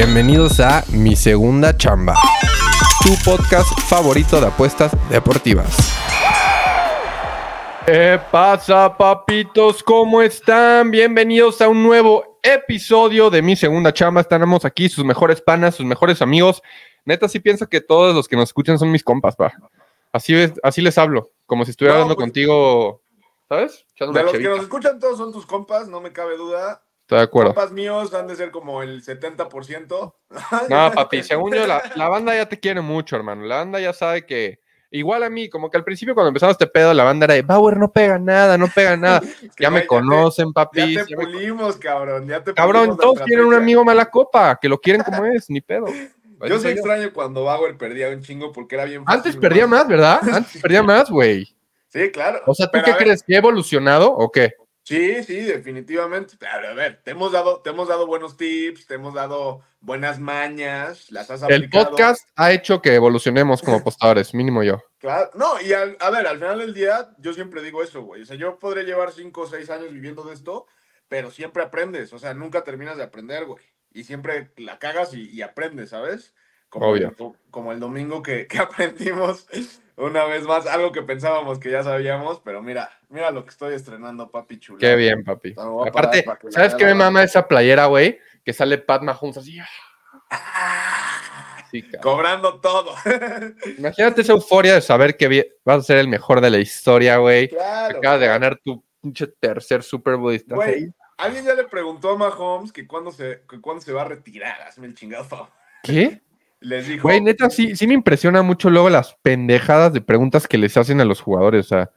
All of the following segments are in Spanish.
Bienvenidos a Mi Segunda Chamba, tu podcast favorito de apuestas deportivas. ¿Qué pasa, papitos? ¿Cómo están? Bienvenidos a un nuevo episodio de Mi Segunda Chamba. Estamos aquí, sus mejores panas, sus mejores amigos. Neta, sí pienso que todos los que nos escuchan son mis compas, pa. Así, es, así les hablo, como si estuviera No, hablando pues- contigo, ¿sabes? Echando De los que nos escuchan todos son tus compas, no me cabe duda. Estoy de acuerdo. Compas míos han de ser como el 70%. No, papi, según yo, la, la banda ya te quiere mucho, hermano. La banda ya sabe que. Igual a mí, como que al principio cuando empezamos este pedo, la banda era de Bauer no pega nada, no pega nada. Ya me te- conocen, Ya papi. te ya me- pulimos, cabrón. Ya te Cabrón, todos tienen un amigo mala copa, que lo quieren como es, ni pedo. Yo soy extraño cuando Bauer perdía un chingo porque era bien Antes fácil, perdía más, ¿verdad? Antes perdía más, güey. Sí, claro. O sea, ¿tú Pero, qué crees? ¿Que he evolucionado o qué? Sí, sí, definitivamente. Pero, a ver, te hemos dado, te hemos dado buenos tips, te hemos dado buenas mañas, las has El aplicado. podcast ha hecho que evolucionemos como apostadores, mínimo yo. Claro, no, y al- a ver, al final del día, yo siempre digo eso, güey. O sea, yo podré llevar cinco o seis años viviendo de esto, pero siempre aprendes. O sea, nunca terminas de aprender, güey. Y siempre la cagas y, y aprendes, ¿sabes? Como, Obvio. El, como el domingo que, que aprendimos una vez más, algo que pensábamos que ya sabíamos, pero mira, mira lo que estoy estrenando, papi chulo. Qué bien, papi. Aparte, que ¿sabes qué me mama esa playera, güey? Que sale Pat Mahomes así. Sí, cabrón. Cobrando todo. Imagínate esa euforia de saber que vas a ser el mejor de la historia, güey. claro. Acabas de ganar tu pinche tercer Super Bowl Güey, alguien ya le preguntó a Mahomes que cuándo se, que cuándo se va a retirar. Hazme el chingado favor. ¿Qué? Les dijo. Güey, neta, sí, sí me impresiona mucho luego las pendejadas de preguntas que les hacen a los jugadores. O sea,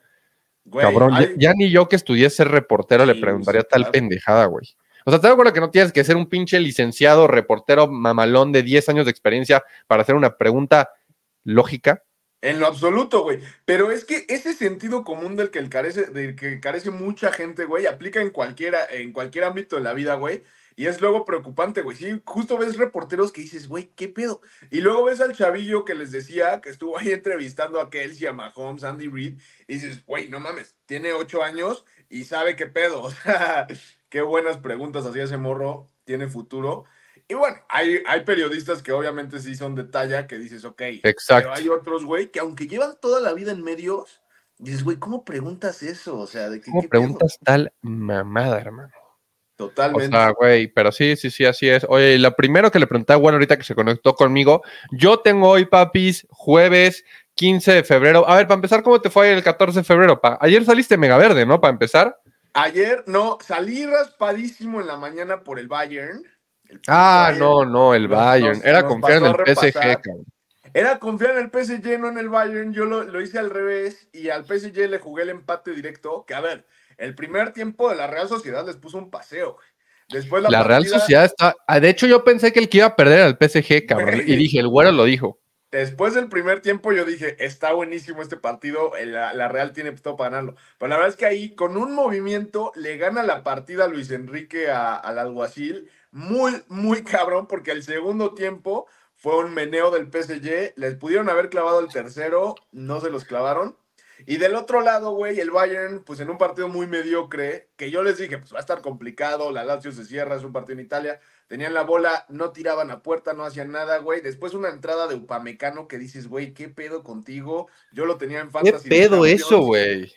Güey, cabrón, ya, hay- ya ni yo que estudié ser reportero le preguntaría sí, tal claro. pendejada, güey. O sea, ¿te cuenta que no tienes que ser un pinche licenciado, reportero mamalón de 10 años de experiencia para hacer una pregunta lógica? En lo absoluto, güey. Pero es que ese sentido común del que, carece, del que carece mucha gente, güey, aplica en, cualquiera, en cualquier ámbito de la vida, güey. Y es luego preocupante, güey. Sí, justo ves reporteros que dices, güey, ¿qué pedo? Y luego ves al chavillo que les decía que estuvo ahí entrevistando a Kelsey, a Mahomes, Andy Reid, y dices, güey, no mames, tiene ocho años y sabe qué pedo. O sea, qué buenas preguntas hacía ese morro, tiene futuro. Y bueno, hay, hay periodistas que obviamente sí son de talla, que dices, ok. Exacto. Pero hay otros, güey, que aunque llevan toda la vida en medios, dices, güey, ¿cómo preguntas eso? O sea, ¿de qué, ¿Cómo qué pedo? preguntas tal mamada, hermano? O Totalmente. sea, güey, pero sí, sí, sí, así es. Oye, lo primero que le pregunté a bueno ahorita que se conectó conmigo, yo tengo hoy, papis, jueves 15 de febrero. A ver, para empezar, ¿cómo te fue el 14 de febrero? pa? Ayer saliste mega verde, ¿no? Para empezar. Ayer, no, salí raspadísimo en la mañana por el Bayern. El Ah, Bayern. no, no, el Bayern. nos- Era nos confiar en el PSG, cabrón. Era confiar en el PSG, no en el Bayern. Yo lo, lo hice al revés y al PSG le jugué el empate directo. Que a ver, el primer tiempo de la Real Sociedad les puso un paseo. güey. Después la, La Real Sociedad está. ah, De hecho, yo pensé que el que iba a perder era el PSG, cabrón. Güey. Y dije, el güero lo dijo. Después del primer tiempo yo dije, está buenísimo este partido, el- la, la Real tiene todo para ganarlo. Pero la verdad es que ahí, con un movimiento, le gana la partida a Luis Enrique a- al alguacil. Muy, muy cabrón, porque el segundo tiempo fue un meneo del PSG. Les pudieron haber clavado el tercero, no se los clavaron. Y del otro lado, güey, el Bayern, pues en un partido muy mediocre, que yo les dije, pues va a estar complicado, la Lazio se cierra, es un partido en Italia. Tenían la bola, no tiraban a puerta, no hacían nada, güey. Después una entrada de Upamecano que dices, güey, ¿qué pedo contigo? Yo lo tenía en ¿Qué fantasy. de pedo eso, güey?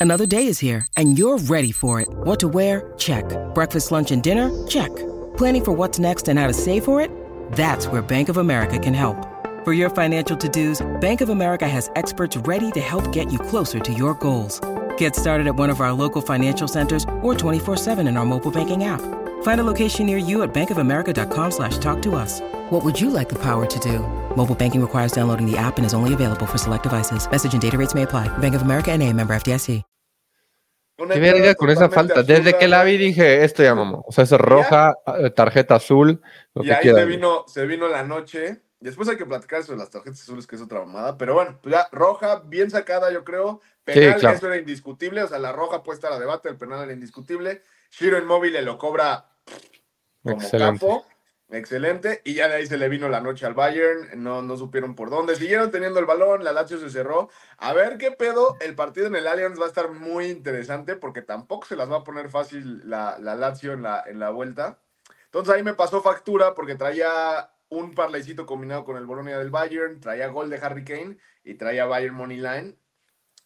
Another day is here, and you're ready for it. What to wear? Check. Breakfast, lunch, and dinner? Check. Planning for what's next and how to save for it? That's where Bank of America can help. For your financial to dos, Bank of America has experts ready to help get you closer to your goals. Get started at one of our local financial centers or 24-7 in our mobile banking app. Find a location near you at bankofamerica.com slash talk to us. What would you like the power to do? Mobile banking requires downloading the app and is only available for select devices. Message and data rates may apply. Bank of America and a member FDIC. Qué verga con esa falta. Desde que la vi dije, esto ya mamó. O sea, es roja, eh, tarjeta azul, lo Y que ahí quieras. se vino, se vino la noche. Después hay que platicar sobre las tarjetas azules, que es otra mamada. Pero bueno, pues ya, roja, bien sacada, yo creo. Penal, claro. eso era indiscutible. O sea, la roja puesta a la debate, el penal era indiscutible. Shiro Inmóvil le lo cobra como Excelente. capo. Excelente. Y ya de ahí se le vino la noche al Bayern. No, no supieron por dónde. Siguieron teniendo el balón. La Lazio se cerró. A ver qué pedo. El partido en el Allianz va a estar muy interesante porque tampoco se las va a poner fácil la, la Lazio en la, en la vuelta. Entonces ahí me pasó factura porque traía un parlaycito combinado con el Bolonia del Bayern. Traía gol de Harry Kane y traía Bayern Money Line.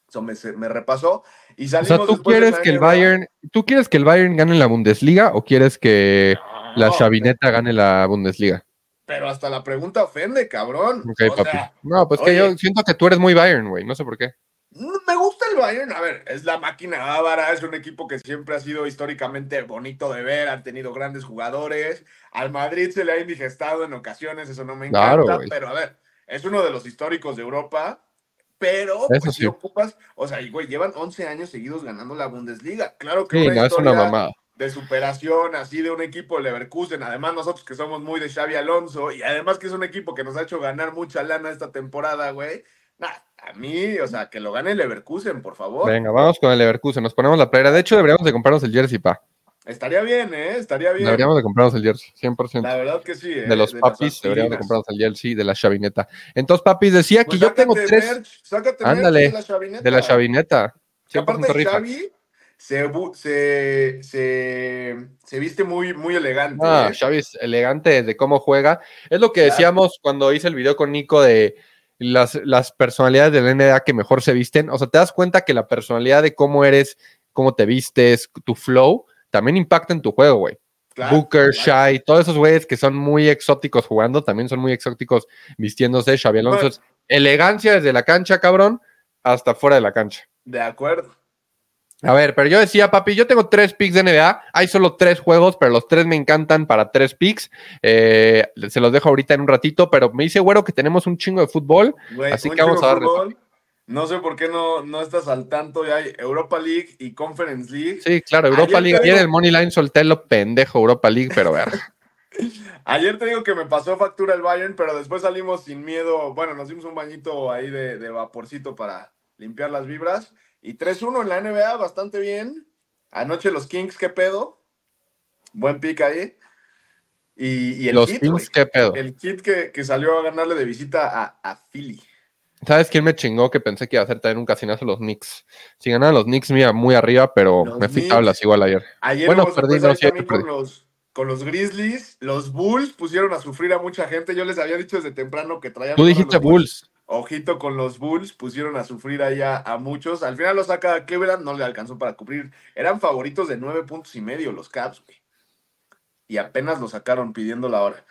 Eso me, me repasó. Y O salimos sea, ¿tú quieres que el. Bayern, tú quieres que el Bayern gane la Bundesliga o quieres que la Chavineta gane la Bundesliga? Pero hasta la pregunta ofende, cabrón. Ok, o papi. sea, no, pues que yo siento que tú eres muy Bayern, güey. No sé por qué. Me gusta el Bayern, a ver, es la máquina ávara, es un equipo que siempre ha sido históricamente bonito de ver, han tenido grandes jugadores, al Madrid se le ha indigestado en ocasiones, eso no me encanta, Claro, pero a ver, es uno de los históricos de Europa, pero Eso pues, sí. si ocupas, o sea, y, güey, llevan 11 años seguidos ganando la Bundesliga, claro que Sí, una no, es una mamada. de superación así de un equipo Leverkusen, además nosotros que somos muy de Xavi Alonso y además que es un equipo que nos ha hecho ganar mucha lana esta temporada, güey. Nah, a mí, o sea, que lo gane Leverkusen, por favor. Venga, vamos con el Leverkusen. Nos ponemos la playera. De hecho, deberíamos de comprarnos el jersey, pa. Estaría bien, ¿eh? Estaría bien. Deberíamos de comprarnos el jersey, 100%. La verdad que sí, ¿eh? de los papis, deberíamos de comprarnos el jersey de la chavineta. Entonces, papis, decía que Pues yo tengo tres merch, sácate merch Ándale, de la chavineta. de la chavineta. Que 100% aparte rifa. Xavi se, se, se, se viste muy, muy elegante. Ah, ¿eh? Xavi es elegante de cómo juega. Es lo que Claro. decíamos cuando hice el video con Nico de las, las personalidades del NBA que mejor se visten. O sea, te das cuenta que la personalidad de cómo eres, cómo te vistes, tu flow, también impacta en tu juego, güey. Claro, Booker, claro. Shai, todos esos güeyes que son muy exóticos jugando, también son muy exóticos vistiéndose. Xavi Alonso Bueno. elegancia desde la cancha, cabrón, hasta fuera de la cancha. De acuerdo. A ver, pero yo decía, papi, yo tengo tres picks de NBA. Hay solo tres juegos, pero los tres me encantan para tres picks. Eh, se los dejo ahorita en un ratito, pero me dice, güero, que tenemos un chingo de fútbol. Así que vamos a darle, fútbol. No sé por qué no, no estás al tanto. Ya hay Europa League y Conference League. Sí, claro, Europa Ayer League. Ayer digo- el Money Line solté lo pendejo, Europa League, pero ver. Ayer te digo que me pasó factura el Bayern, pero después salimos sin miedo. Bueno, nos dimos un bañito ahí de, de vaporcito para limpiar las vibras. Y 3-1 en la NBA, bastante bien. Anoche los Kings, ¿qué pedo? Buen pick ahí. Y, y el Los Heat, Kings, qué pedo. El kit que, que salió a ganarle de visita a, a Philly. ¿Sabes quién me chingó que pensé que iba a hacer también un casinazo los Knicks? Si ganaban los Knicks, mira, muy arriba, pero Los me fui tablas igual ayer. Ayer Bueno, perdí, no, sí, perdí. con los, con los Grizzlies. Los Bulls pusieron a sufrir a mucha gente. Yo les había dicho desde temprano que traían. Tú dijiste Bulls. Ojito con los Bulls, pusieron a sufrir ahí a, a muchos. Al final lo saca Cleveland, no le alcanzó para cubrir. Eran favoritos de nueve puntos y medio los Caps, güey. Y apenas lo sacaron pidiendo la hora.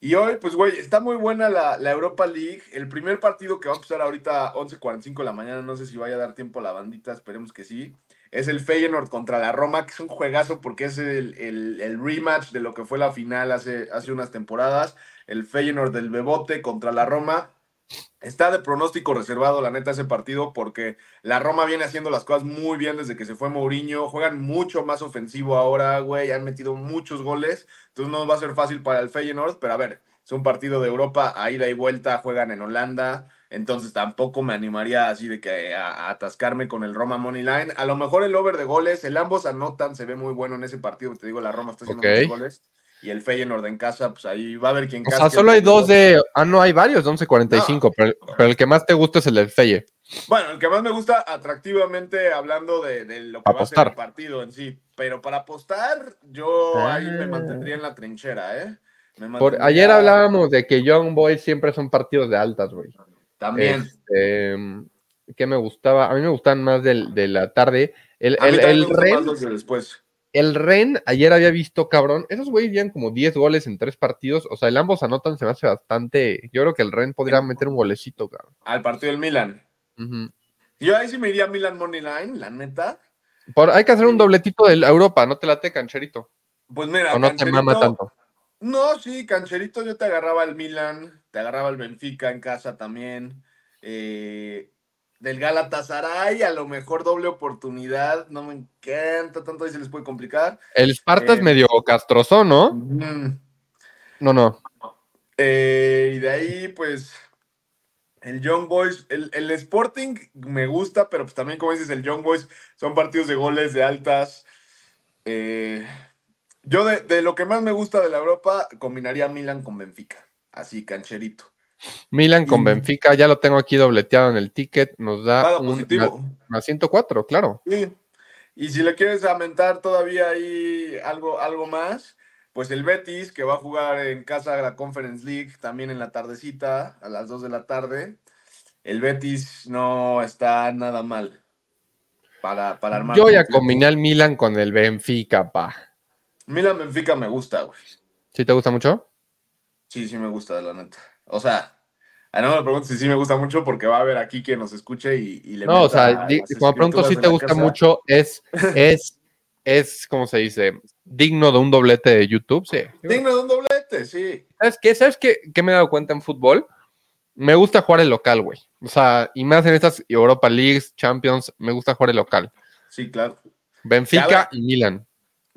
Y hoy, pues, güey, está muy buena la, la Europa League. El primer partido que va a empezar ahorita 11.45 de la mañana, no sé si vaya a dar tiempo a la bandita, esperemos que sí. Es el Feyenoord contra la Roma, que es un juegazo porque es el, el- el rematch de lo que fue la final hace, hace unas temporadas. El Feyenoord del Bebote contra la Roma. Está de pronóstico reservado, la neta, ese partido, porque la Roma viene haciendo las cosas muy bien desde que se fue Mourinho. Juegan mucho más ofensivo ahora, güey. Han metido muchos goles. Entonces no va a ser fácil para el Feyenoord, pero a ver, es un partido de Europa, a ida y vuelta, juegan en Holanda. Entonces tampoco me animaría así de que a, a atascarme con el Roma Money Line. A lo mejor el over de goles, el ambos anotan, se ve muy bueno en ese partido. Te digo, la Roma está haciendo Ok. muchos goles. Y el Feyenoord en casa, pues ahí va a haber quien O sea, solo hay dos de. Ah, no, hay varios de 11.45, pero, pero el que más te gusta es el del Feye. Bueno, el que más me gusta atractivamente hablando de, de lo que va a ser Apostar. el partido en sí. Pero para apostar, yo ahí me Ah. mantendría en la trinchera, ¿eh? Me Por, mantendría- ayer hablábamos de que Young Boys siempre son partidos de altas, güey. También. Este, que me gustaba, a mí me gustan más del, de la tarde. El, A mí el, más de después. El Ren, ayer había visto, cabrón, esos güeyes llevan como 10 goles en tres partidos. O sea, el ambos anotan, se me hace bastante. Yo creo que el Ren podría meter un golecito, cabrón. Al partido del Milan. Ujú. Yo ahí sí me iría Milan Money Line, la neta. Por- hay que hacer un dobletito de Europa, no te late, cancherito. Pues mira, O no te mama tanto. No, sí, Cancherito, yo te agarraba el Milan, te agarraba el Benfica en casa también. Eh, del Galatasaray, a lo mejor doble oportunidad. No me encanta tanto, ahí se les puede complicar. El Sparta es Eh, medio castroso, ¿no? Mm, No, no. eh, y de ahí, pues, el Young Boys, el, el Sporting me gusta, pero pues también, como dices, el Young Boys son partidos de goles, de altas. Eh, yo de, de lo que más me gusta de la Europa, combinaría Milan con Benfica, así, cancherito. Milan con Y- Benfica, ya lo tengo aquí dobleteado en el ticket, nos da un positivo. más 104, claro. Sí. Y si le quieres aumentar todavía ahí algo, algo más, pues el Betis, que va a jugar en casa de la Conference League también en la tardecita, a las 2 de la tarde. El Betis no está nada mal para, para armar. Yo ya combiné al Milan con el Benfica, pa. Milan Benfica me gusta, güey. ¿Sí te gusta mucho? Sí, sí me gusta, la neta. O sea, a no me preguntes si sí me gusta mucho porque va a haber aquí quien nos escuche y, y le No, o sea, como pronto sí te gusta casa. mucho, es, es, es, ¿cómo se dice? Digno de un doblete de YouTube, sí. Digno de un doblete, sí. ¿Sabes qué? ¿Sabes qué, qué me he dado cuenta en fútbol? Me gusta jugar el local, güey. O sea, y más en estas Europa Leagues, Champions, me gusta jugar el local. Sí, claro. Benfica y Milan.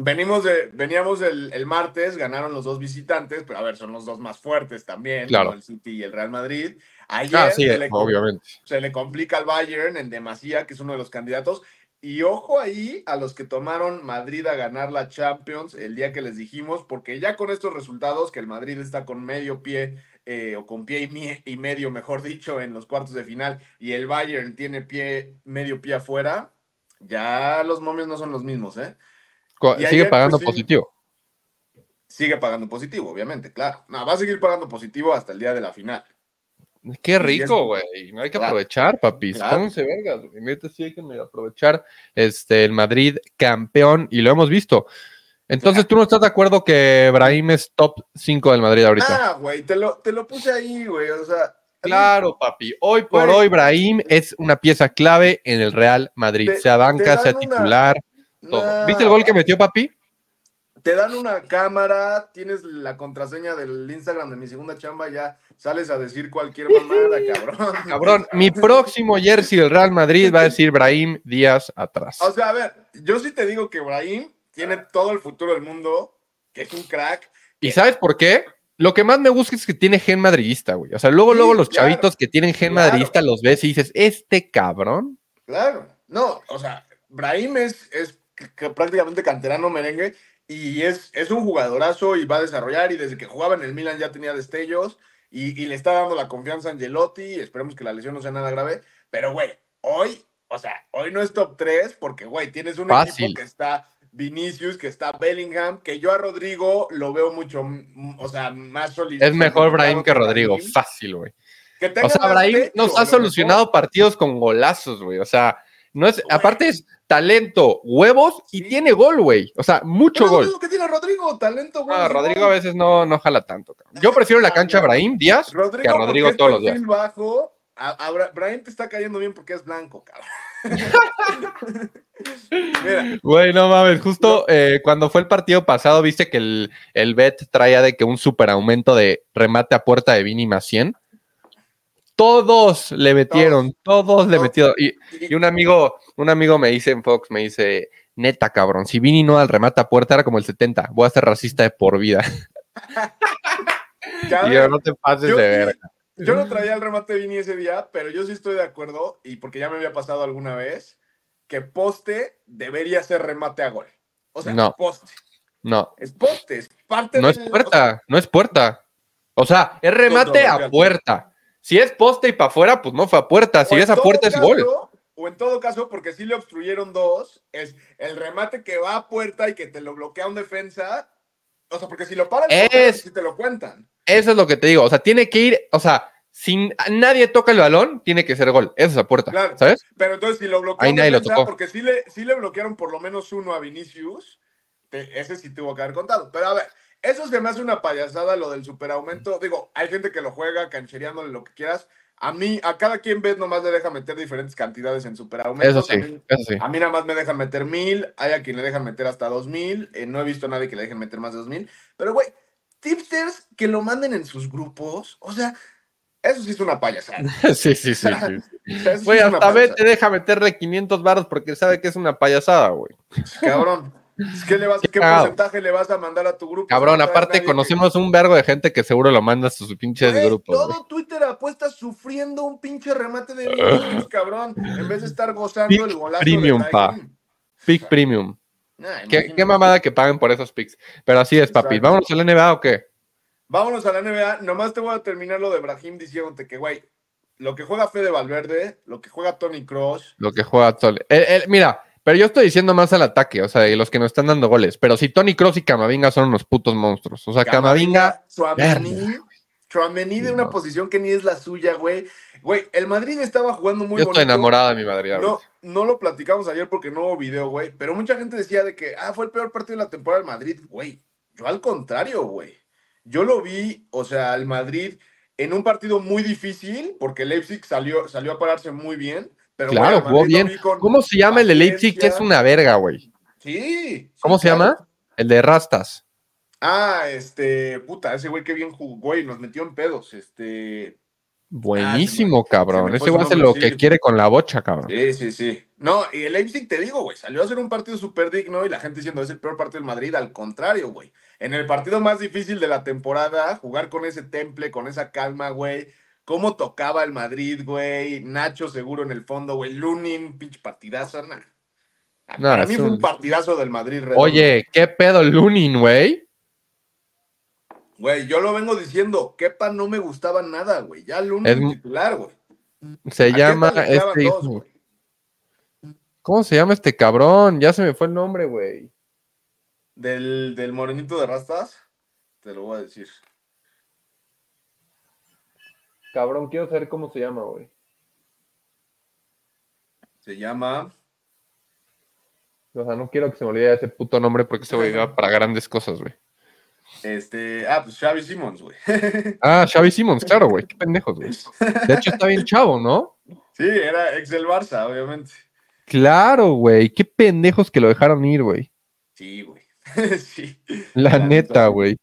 Venimos de, veníamos el, el martes, ganaron los dos visitantes, pero a ver, son los dos más fuertes también, Claro. el City y el Real Madrid. Ayer Ah, sí, se, le, obviamente. se le complica al Bayern en demasía, que es uno de los candidatos. Y ojo ahí a los que tomaron Madrid a ganar la Champions el día que les dijimos, porque ya con estos resultados, que el Madrid está con medio pie, eh, o con pie y, mie- y medio, mejor dicho, en los cuartos de final, y el Bayern tiene pie, medio pie afuera, ya los momios no son los mismos, ¿eh? Y Sigue ayer, pagando pues, sí. positivo. sigue pagando positivo, obviamente, claro. No, va a seguir pagando positivo hasta el día de la final. Qué rico, güey. No hay que Claro. aprovechar, papis. Claro. Pónganse vergas, güey. Neta, sí hay que aprovechar este, el Madrid campeón y lo hemos visto. Entonces, ¿tú no estás de acuerdo que Brahim es top 5 del Madrid ahorita? Ah, güey, te lo, te lo puse ahí, güey. O sea, Claro, papi. Hoy por Güey. hoy, Brahim es una pieza clave en el Real Madrid. Te- sea banca, sea una- titular, todo. ¿Viste el gol que metió, papi? Te dan una cámara, tienes la contraseña del Instagram de mi segunda chamba, ya sales a decir cualquier mamada, cabrón. Cabrón, mi próximo jersey del Real Madrid va a decir Brahim días atrás. O sea, a ver, yo sí te digo que Brahim tiene todo el futuro del mundo, que es un crack. ¿Y sabes por qué? Lo que más me gusta es que tiene gen madridista, güey. O sea, luego, Sí, luego los claro. chavitos que tienen gen Claro. madridista los ves y dices, este cabrón. Claro. No, o sea, Brahim es, prácticamente canterano merengue y es, es un jugadorazo y va a desarrollar y desde que jugaba en el Milan ya tenía destellos y, y le está dando la confianza a Angelotti, esperemos que la lesión no sea nada grave, pero güey, hoy, o sea, hoy no es top 3 porque güey, tienes un Fácil. equipo que está Vinicius, que está Bellingham, que yo a Rodrigo lo veo mucho, o sea, más sólido. Es mejor Brahim que Rodrigo. Fácil, güey. O sea, Brahim nos ha solucionado partidos con golazos, güey. O sea, no es, aparte es talento, huevos y tiene gol, güey. O sea, mucho gol. Es lo que tiene Rodrigo, talento, güey. Ah, sí, Rodrigo a veces no, no jala tanto. cabrón. Yo prefiero la cancha a Brahim Díaz Rodrigo, que a Rodrigo todos los días. bajo. A, a Bra- Brian te está cayendo bien porque es blanco, cabrón. Güey, no mames, justo eh, cuando fue el partido pasado, viste que el, el bet traía de que un super aumento de remate a puerta de Vini más 100. Todos le metieron, todos, le metieron. Y, y un amigo, un amigo me dice en Fox, me dice, neta cabrón, si Vini no al remate a puerta era como el 70, voy a ser racista de por vida. Y yo, no te pases yo, de verga. yo no traía el remate Vini ese día, pero yo sí estoy de acuerdo, y porque ya me había pasado alguna vez, que poste debería ser remate a gol. O sea, No. poste. No, Es poste, es parte no es del- o sea, puerta, no es puerta. O sea, es remate a puerta. Si es poste y para afuera, pues no fue a puerta. Si es a puerta, es gol. O en todo caso, porque sí le obstruyeron dos, es el remate que va a puerta y que te lo bloquea un defensa. O sea, porque si lo paran, Es- si te lo cuentan. Eso es lo que te digo. O sea, tiene que ir, o sea, si nadie toca el balón, tiene que ser gol. Eso es a puerta, Claro. ¿sabes? Pero entonces si lo bloqueó Ahí nadie lo tocó. porque sí le, sí le bloquearon por lo menos uno a Vinicius, te- ese sí tuvo que haber contado. Pero a ver, eso se me hace una payasada lo del superaumento. Digo, hay gente que lo juega canchereándole lo que quieras. A mí, a cada quien ves nomás le deja meter diferentes cantidades en superaumento. Eso sí, También- eso sí. A mí nada más me dejan meter mil, hay a quien le dejan meter hasta dos mil, eh, no he visto a nadie que le dejen meter más de dos mil, pero güey, tipsters que lo manden en sus grupos, o sea, Eso sí es una payasada. sí, sí, sí. sí. Sí Güey, una hasta payasada. vete, deja meterle 500 baros porque sabe que es una payasada, güey. Cabrón. ¿Qué, le vas, Qué ¿Qué cagado. porcentaje le vas a mandar a tu grupo? Cabrón, No aparte nadie que- conocemos un vergo de gente que seguro lo manda a sus pinches grupos, todo Twitter apuesta sufriendo un pinche remate de Vinicius, cabrón. En vez de estar gozando Pick el golazo premium, de pa. Pick Premium. Nah, ¿Qué, qué mamada que paguen por esos picks. Pero así es, papi. Exacto. ¿Vámonos a la NBA o qué? Vámonos a la NBA. Nomás te voy a terminar lo de Brahim diciéndote que, güey, lo que juega Fede Valverde, lo que juega Tony Cross, Lo que juega el- mira, pero yo estoy diciendo más al ataque, o sea, de los que nos están dando goles. Pero si Tony Cross y Camavinga son unos putos monstruos. O sea, Camavinga. Chouameni de una No. posición que ni es la suya, güey. Güey, el Madrid estaba jugando muy yo estoy bonito. enamorada de mi Madrid. No, no lo platicamos ayer porque no hubo video, güey. Pero mucha gente decía de que, ah, fue el peor partido de la temporada del Madrid. Güey, yo al contrario, güey. Yo lo vi, o sea, el Madrid en un partido muy difícil, porque Leipzig salió, salió a pararse muy bien. Pero, Claro, jugó bien. ¿Cómo se llama el de Leipzig? Que es una verga, güey. Sí. ¿Cómo sí, se claro. llama? El de Rastas. Ah, este, puta, ese güey que bien jugó, güey, nos metió en pedos, este. Buenísimo, Ah, cabrón. Ese güey hace lo que quiere con la bocha, cabrón. Sí, sí, sí. No, y el Leipzig, te digo, güey, salió a hacer un partido súper digno y la gente diciendo es el peor partido del Madrid. Al contrario, güey. En el partido más difícil de la temporada, jugar con ese temple, con esa calma, güey. Cómo tocaba el Madrid, güey. Nacho seguro en el fondo, güey. Lunin, pinche partidazo, nah. Ah, Para mí fue un- partidazo del Madrid. redondo. Oye, ¿qué pedo Lunin, güey? Güey, yo lo vengo diciendo. Kepa no me gustaba nada, güey. Ya Lunin Es titular, güey. Se A llama este dos, hijo. güey. ¿Cómo se llama este cabrón? Ya se me fue el nombre, güey. Del, del morenito de rastas, te lo voy a decir. Cabrón, quiero saber cómo se llama, güey. Se llama. O sea, no quiero que se me olvide ese puto nombre porque ese güey va para grandes cosas, güey. Este. Ah, pues Xavi Simons, güey. Ah, Xavi Simons, claro, güey. Qué pendejos, güey. De hecho, está bien chavo, ¿no? Sí, era ex del Barça, obviamente. Claro, güey. Qué pendejos que lo dejaron ir, güey. Sí, güey. sí. La neta. güey.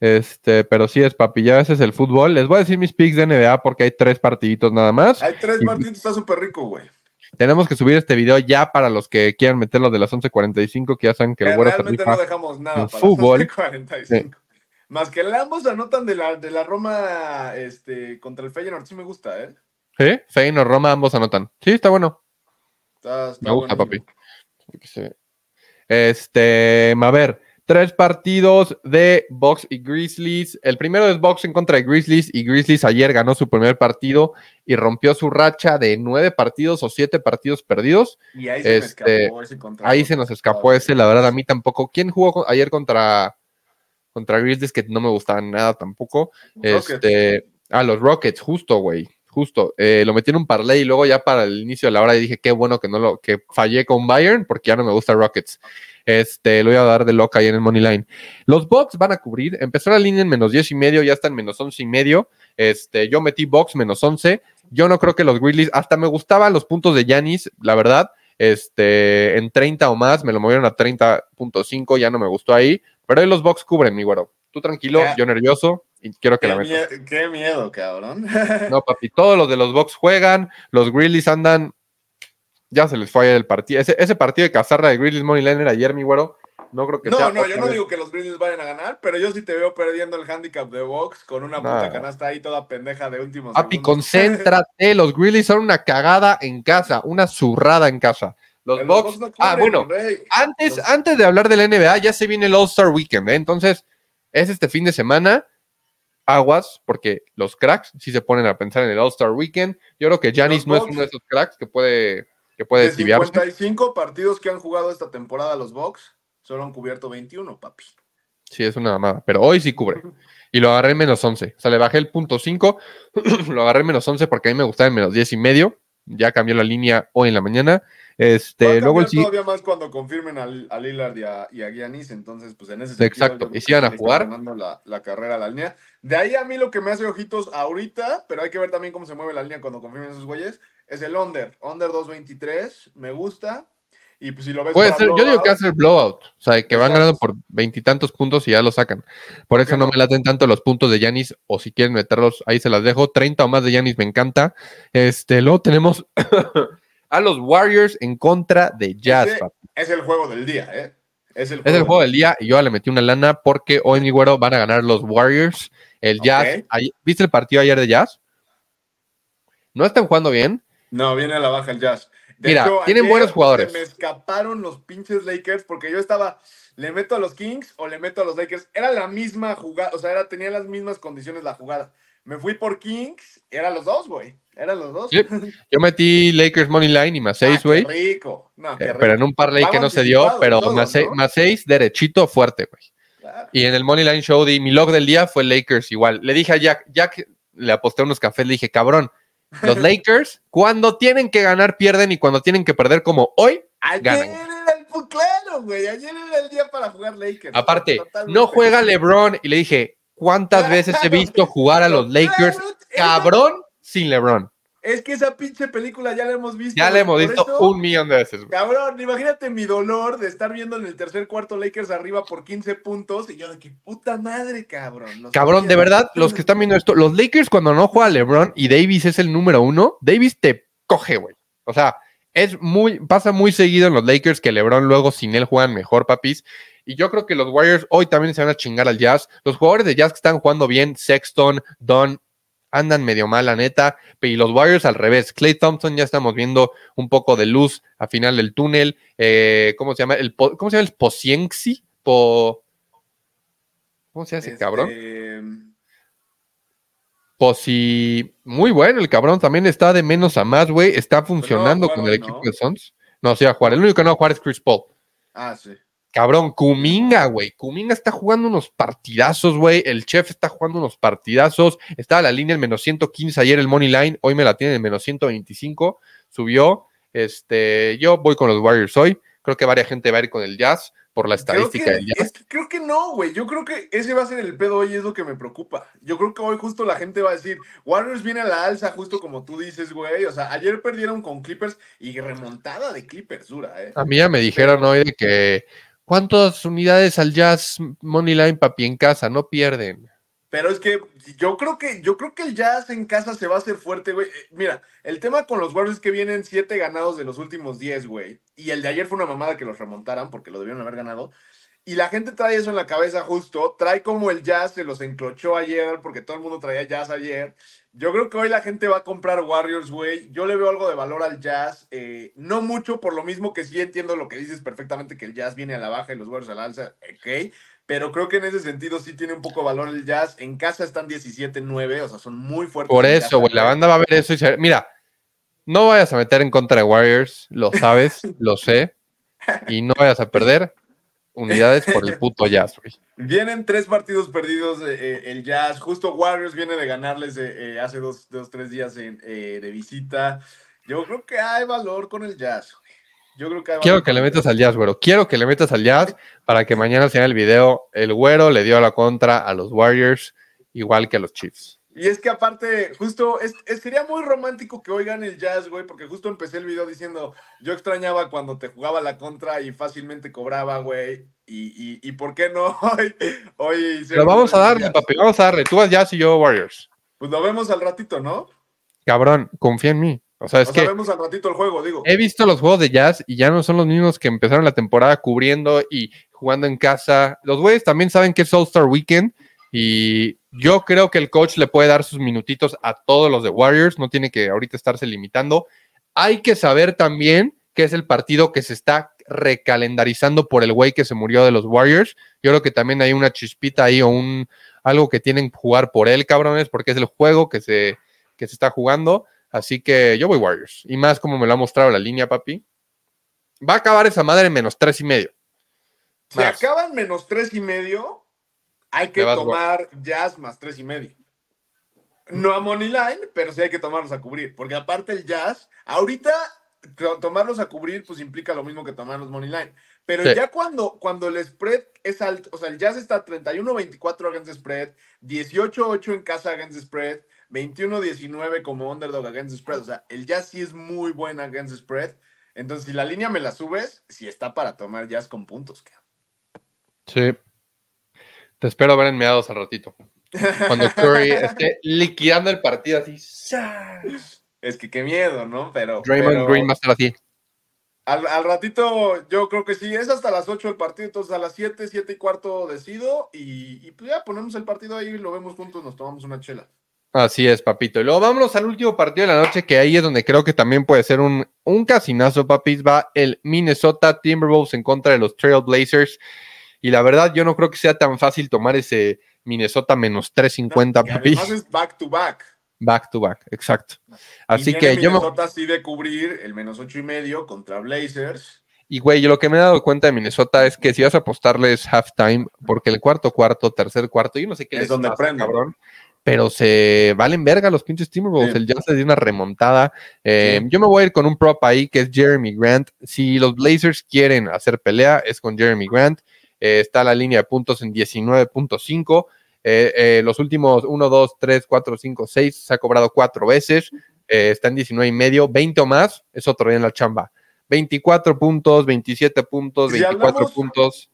Este, pero sí es, papi, ya ese es el fútbol. Les voy a decir mis picks de NBA porque hay tres partiditos nada más. Hay tres partidos, está súper rico, güey. Tenemos que subir este video ya para los que quieran meterlo de las 11.45, que ya saben que el güero Realmente no dejamos nada para fútbol. las 45. Más que ambos anotan de la, de la Roma este, contra el Feyenoord, sí me gusta, ¿eh? ¿Sí? Feyenoord, Roma, ambos anotan. Sí, está bueno. Está, está Me gusta, buenísimo. papi. Sí. Este, a ver, tres partidos de Box y Grizzlies. El primero es Box en contra de Grizzlies y Grizzlies ayer ganó su primer partido y rompió su racha de nueve partidos o siete partidos perdidos. Y ahí se Este, escapó ese contra. Ahí se nos escapó ese, la verdad, a mí tampoco. ¿Quién jugó ayer contra, contra Grizzlies que no me gustaban nada tampoco? Rockets. Este, ah, los Rockets, justo, güey. Justo. Eh, lo metí en un parlay y luego ya para el inicio de la hora dije qué bueno que no lo, que fallé con Bayern porque ya no me gusta Rockets. Este, lo voy a dar de loca ahí en el Money Line. Los Bucks van a cubrir. Empezó la línea en menos 10 y medio, ya está en menos 11 y medio. Este, yo metí Bucks menos 11. Yo no creo que los Grizzlies, hasta me gustaban los puntos de Yanis, la verdad. Este, en 30 o más, me lo movieron a 30.5, ya no me gustó ahí. Pero ahí los Bucks cubren, mi güero. Tú tranquilo, yo nervioso y quiero que Qué, la metas. qué miedo, cabrón. No, papi, todos los de los Bucks juegan, los Grizzlies andan, ya se les fue ayer el partido. Ese, ese partido de cazarra de Grizzlies Money Line era ayer, mi güero. No creo que sea No, no, yo no digo que los Grizzlies vayan a ganar, pero yo sí te veo perdiendo el handicap de box con una Nah. puta canasta ahí toda pendeja de últimos Papi, segundos. concéntrate. Los Grizzlies son una cagada en casa, una zurrada en casa. Los Bucks, no ah, bueno, rey. antes, Los- antes de hablar del NBA, ya se viene el All-Star Weekend, ¿eh? Entonces, es este fin de semana. Aguas, porque los cracks sí se ponen a pensar en el All-Star Weekend. Yo creo que Los no es uno de esos cracks que puede, que puede De tibiarse. 55 partidos que han jugado esta temporada los Bucks, solo han cubierto 21, papi. Sí, es una mamada, pero hoy sí cubre. Y lo agarré en menos 11. O sea, le bajé el punto 5, lo agarré en menos 11 porque a mí me gustaba en menos 10 y medio. Ya cambió la línea hoy en la mañana. Va a Este, luego el todavía más cuando confirmen al- a, Lillard y a, y a Giannis, entonces pues en ese sentido Exacto, y si van a jugar. la, la carrera a la línea. De ahí a mí lo que me hace ojitos ahorita, pero hay que ver también cómo se mueve la línea cuando confirmen esos güeyes, es el under, under 223, me gusta. Y pues si lo ves Puede ser, yo digo que hace el blowout. O sea, que van ganando por veintitantos puntos y ya lo sacan. Por eso no no? me laten tanto los puntos de Yanis, o si quieren meterlos, ahí se las dejo. 30 o más de Yanis me encanta. Este, luego tenemos a los Warriors en contra de Jazz. Es el juego del día, ¿eh? Es el Es el juego del día y yo le metí una lana porque hoy, mi güero, van a ganar los Warriors. El Jazz. ¿Viste el partido ayer de Jazz? No están jugando bien. No, viene a la baja el Jazz. De Mira, tienen buenos jugadores. Se me escaparon los pinches Lakers porque yo estaba, ¿le meto a los Kings o le meto a los Lakers? Era la misma jugada, o sea, era, tenía las mismas condiciones la jugada. Me fui por Kings, eran los dos, güey. Eran los dos. Yo metí Lakers Money Line y más Ah, 6, qué güey. rico. No, Eh, rico. pero en un parlay que Vamos no se dio, pero todos, más, seis, ¿no? más seis, derechito, fuerte, güey. Claro. Y en el Money Line Show di mi log del día fue Lakers igual. Le dije a Jack, Jack le aposté unos cafés, le dije, cabrón, los Lakers, cuando tienen que ganar, pierden, y cuando tienen que perder, como hoy, Ayer ganan. era el claro, güey. Ayer era el día para jugar Lakers. aparte, Totalmente. no juega LeBron. Y le dije, ¿cuántas veces he visto jugar a los Lakers, cabrón, sin LeBron? Es que esa pinche película ya la hemos visto. Ya la hemos visto eso- un millón de veces, güey. Cabrón, imagínate mi dolor de estar viendo en el tercer cuarto Lakers arriba por 15 puntos y yo de que puta madre, cabrón. Cabrón, de verdad, los que están viendo esto, los Lakers cuando no juega LeBron y Davis es el número uno, Davis te coge, güey. O sea, es muy, pasa muy seguido en los Lakers que LeBron luego sin él juegan mejor, papis. Y yo creo que los Warriors hoy también se van a chingar al Jazz. Los jugadores de Jazz que están jugando bien, Sexton, Don, andan medio mal, la neta. Y los Warriors al revés. Clay Thompson ya estamos viendo un poco de luz a final del túnel. Eh, ¿Cómo se llama? El, ¿Cómo se llama el Posienxi? Po... ¿Cómo se ese Este, cabrón? Posi, muy bueno, el cabrón también está de menos a más, güey. Está funcionando va a con el equipo ¿no? de Suns. No, sí va a jugar. El único que no va a jugar es Chris Paul. Ah, sí. Cabrón, Kuminga, güey. Kuminga está jugando unos partidazos, güey. El chef está jugando unos partidazos. Estaba la línea en menos 115 ayer el Money Line. Hoy me la tiene en menos 125. Subió. Este, yo voy con los Warriors hoy. Creo que varias gente va a ir con el Jazz por la Creo estadística que, del Jazz. es creo que no, güey. Yo creo que ese va a ser el pedo hoy, es lo que me preocupa. Yo creo que hoy justo la gente va a decir, Warriors viene a la alza, justo como tú dices, güey. O sea, ayer perdieron con Clippers y remontada de Clippers dura, ¿eh? A mí ya me dijeron hoy de que ¿cuántas unidades al Jazz Money Line papi en casa? No pierden. Pero es que yo creo que yo creo que el Jazz en casa se va a hacer fuerte, güey. Eh, Mira, el tema con los Warriors es que vienen siete ganados de los últimos 10, güey. Y el de ayer fue una mamada que los remontaran porque lo debieron haber ganado. Y la gente trae eso en la cabeza justo. Trae como el Jazz se los enclochó ayer porque todo el mundo traía Jazz ayer. Yo creo que hoy la gente va a comprar Warriors, güey. Yo le veo algo de valor al Jazz. eh, no mucho, por lo mismo que sí entiendo lo que dices perfectamente, que el Jazz viene a la baja y los Warriors a la alza. Ok. Pero creo que en ese sentido sí tiene un poco de valor el Jazz. En casa están 17-9, o sea, son muy fuertes. Por eso, güey, la banda va a ver eso y se... Mira, no vayas a meter en contra de Warriors, lo sabes, lo sé, y no vayas a perder unidades por el puto Jazz, güey. Vienen tres partidos perdidos eh, eh, el Jazz. Justo Warriors viene de ganarles eh, hace dos, dos, tres días en, eh, de visita. Yo creo que hay valor con el Jazz. güey. Yo creo que hay Quiero valor que le metas al Jazz, güero. Quiero que le metas al Jazz para que mañana sea el video. El güero le dio la contra a los Warriors, igual que a los Chiefs. Y es que aparte, justo, es, es- sería muy romántico que oigan el jazz, güey, porque justo empecé el video diciendo, yo extrañaba cuando te jugaba la contra y fácilmente cobraba, güey, y, y, y ¿por qué no hoy? hoy Pero vamos a darle, Jazz? papi, vamos a darle. Tú vas Jazz y yo Warriors. Pues lo vemos al ratito, ¿no? Cabrón, confía en mí. O sea, es o sea, que vemos al ratito el juego, digo. he visto los juegos de Jazz y ya no son los mismos que empezaron la temporada cubriendo y jugando en casa. Los güeyes también saben que es All-Star Weekend y yo creo que el coach le puede dar sus minutitos a todos los de Warriors. No tiene que ahorita estarse limitando. Hay que saber también que es el partido que se está recalendarizando por el güey que se murió de los Warriors. Yo creo que también hay una chispita ahí o un algo que tienen que jugar por él, cabrones, porque es el juego que se, que se está jugando. Así que yo voy Warriors. Y más como me lo ha mostrado la línea, papi. Va a acabar esa madre en menos tres y medio. más. acaban menos tres y medio, hay que tomar jazz más tres y medio. No a money line, pero sí hay que tomarlos a cubrir, porque aparte el jazz, ahorita to- tomarlos a cubrir, pues implica lo mismo que tomar los money line. Pero Sí. ya cuando, cuando el spread es alto, o sea, el jazz está 31-24 against spread, 18-8 en casa against spread, 21-19 como underdog against spread. O sea, el jazz sí es muy buen against spread. Entonces, si la línea me la subes, si está para tomar jazz con puntos. cabrón. Sí. Te espero ver en meados al ratito. Cuando Curry esté liquidando el partido así. Es que qué miedo, ¿no? Pero, Draymond pero Green va a estar así. al, al ratito yo creo que sí, es hasta las 8 el partido, entonces a las 7, 7 y cuarto decido y, y pues ya ponemos el partido ahí, lo vemos juntos, nos tomamos una chela. Así es, papito. Y luego vámonos al último partido de la noche, que ahí es donde creo que también puede ser un, un casinazo, papis. Va el Minnesota Timberwolves en contra de los Trail Blazers. Y la verdad, yo no creo que sea tan fácil tomar ese Minnesota menos 350, Y papis. además es back to back. Back to back, exacto. Así Y que yo me, Minnesota sí de cubrir el menos ocho y medio contra Blazers. Y güey, yo lo que me he dado cuenta de Minnesota es que si vas a apostarles halftime, porque el cuarto cuarto, tercer cuarto, yo no sé qué Es les donde pasa, cabrón, pero se valen verga los pinches Timberwolves. Sí. El Jazz dio una remontada. Eh, Sí. Yo me voy a ir con un prop ahí que es Jeremy Grant. Si los Blazers quieren hacer pelea, es con Jeremy Grant. Eh, está la línea de puntos en 19.5. Eh, eh, los últimos 1, 2, 3, 4, 5, 6 se ha cobrado cuatro veces. Eh, está en 19 y medio. 20 o más es otro día en la chamba. 24 puntos, 27 puntos, Si 24 hablamos- puntos.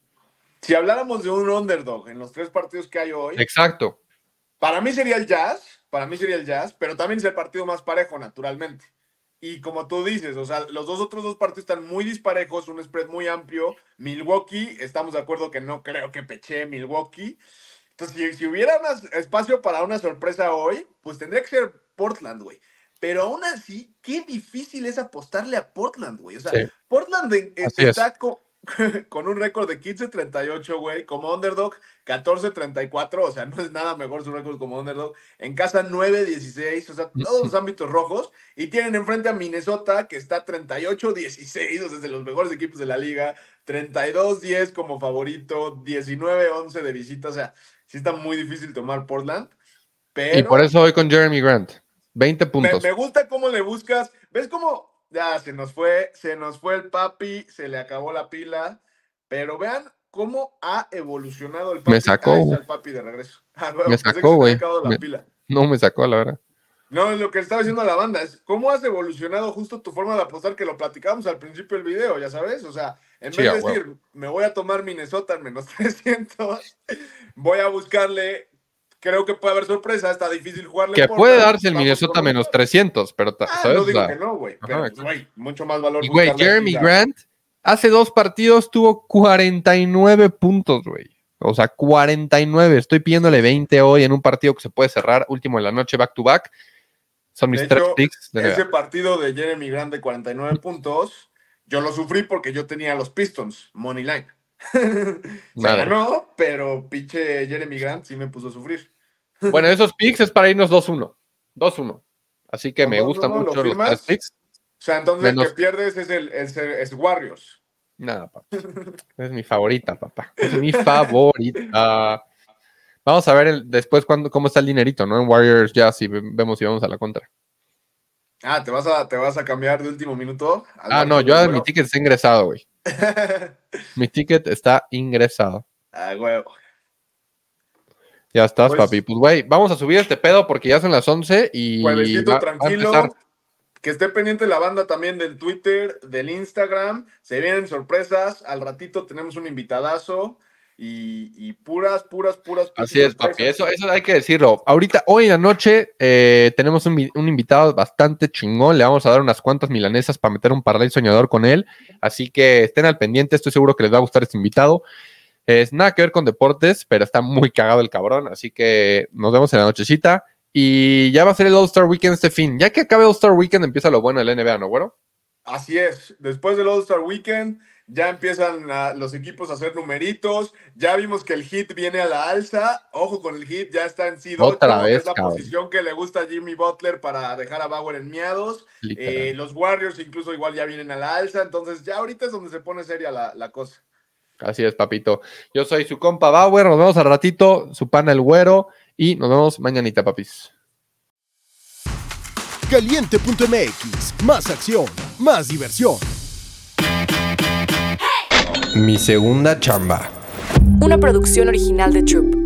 Si habláramos de un underdog en los tres partidos que hay hoy, Exacto. para mí sería el Jazz, para mí sería el Jazz, pero también es el partido más parejo, naturalmente. Y como tú dices, o sea, los dos otros dos partidos están muy disparejos, un spread muy amplio. Milwaukee, estamos de acuerdo que no creo que peche Milwaukee. Entonces, si, si hubiera más espacio para una sorpresa hoy, pues tendría que ser Portland, güey. Pero aún así, qué difícil es apostarle a Portland, güey. O sea, Sí. Portland en- Así es. está co- con, un récord de 15-38, güey. Como underdog, 14-34. O sea, no es nada mejor su récord como underdog. En casa, 9-16. O sea, todos los ámbitos rojos. Y tienen enfrente a Minnesota, que está 38-16. O sea, es de los mejores equipos de la liga. 32-10 como favorito. 19-11 de visita. O sea, sí está muy difícil tomar Portland. Pero Y por eso voy con Jeremy Grant. 20 me, puntos. me gusta cómo le buscas. ¿Ves cómo? Ya se nos fue, se nos fue el papi, se le acabó la pila. Pero vean cómo ha evolucionado el papi. Me sacó, ahí güey. está el papi de regreso. Ah, Me sacó, güey. No me sacó, la verdad. No, es lo que estaba diciendo la banda es cómo has evolucionado justo tu forma de apostar que lo platicamos al principio del video, ya sabes. O sea, en vez de decir, me voy a tomar Minnesota en menos 300, voy a buscarle. Creo que puede haber sorpresa, está difícil jugarle. Que Portland, puede darse el Minnesota por- menos 300, pero, Ah, ¿sabes? no O digo sea, que no, güey. Ajá, pues, mucho más valor. Y güey, Jeremy Grant hace dos partidos tuvo 49 puntos, güey. O sea, 49. Estoy pidiéndole 20 hoy en un partido que se puede cerrar, último en la noche, back to back. Son mis De tres hecho, picks. de Ese partido de Jeremy Grant de 49 puntos, yo lo sufrí porque yo tenía los Pistons, Money Line. Se ganó, pero pinche Jeremy Grant sí me puso a sufrir. Bueno, esos picks es para irnos 2-1. 2-1. Así que me ¿Cómo, gustan cómo? ¿Lo mucho los picks. O sea, entonces Menos- el que pierdes es el, es, Warriors. Nada, papá. Es mi favorita, papá. Es mi favorita. Vamos a ver el- después cuándo, cómo está el dinerito, ¿no? En Warriors ya, si ve- vemos si vamos a la contra. Ah, ¿te vas a, te vas a cambiar de último minuto? Ah, no, yo del mi ticket está ingresado, güey. Mi ticket está ingresado. ah, huevo. Ya estás, Pues- papi. Pues, güey, vamos a subir este pedo porque ya son las 11 y va- va a tranquilo. empezar. Que esté pendiente la banda también del Twitter, del Instagram. Se vienen sorpresas. Al ratito tenemos un invitadazo. Y, y puras, puras, puras. puras Así es, papi. Eso, eso hay que decirlo. Ahorita, hoy en la noche, eh, tenemos un invitado bastante chingón. Le vamos a dar unas cuantas milanesas para meter un parlay soñador con él. Así que estén al pendiente. Estoy seguro que les va a gustar este invitado. Es nada que ver con deportes, pero está muy cagado el cabrón. Así que nos vemos en la nochecita. Y ya va a ser el All-Star Weekend este fin. Ya que acabe All-Star Weekend, empieza lo bueno del NBA, ¿no, güero? Así es. Después del All-Star Weekend, ya empiezan a- los equipos a hacer numeritos. Ya vimos que el hit viene a la alza. Ojo con el hit, ya está en seed Otra 8, vez, Es la cabrón. posición que le gusta a Jimmy Butler para dejar a Bauer en miados. Eh, los Warriors incluso igual ya vienen a la alza. Entonces ya ahorita es donde se pone seria la, la cosa. Así es, papito. Yo soy su compa Bauer. Nos vemos al ratito. Su pana el güero. Y nos vemos mañanita, papis. Caliente.mx, más acción, más diversión. Mi segunda chamba. Una producción original de Troop.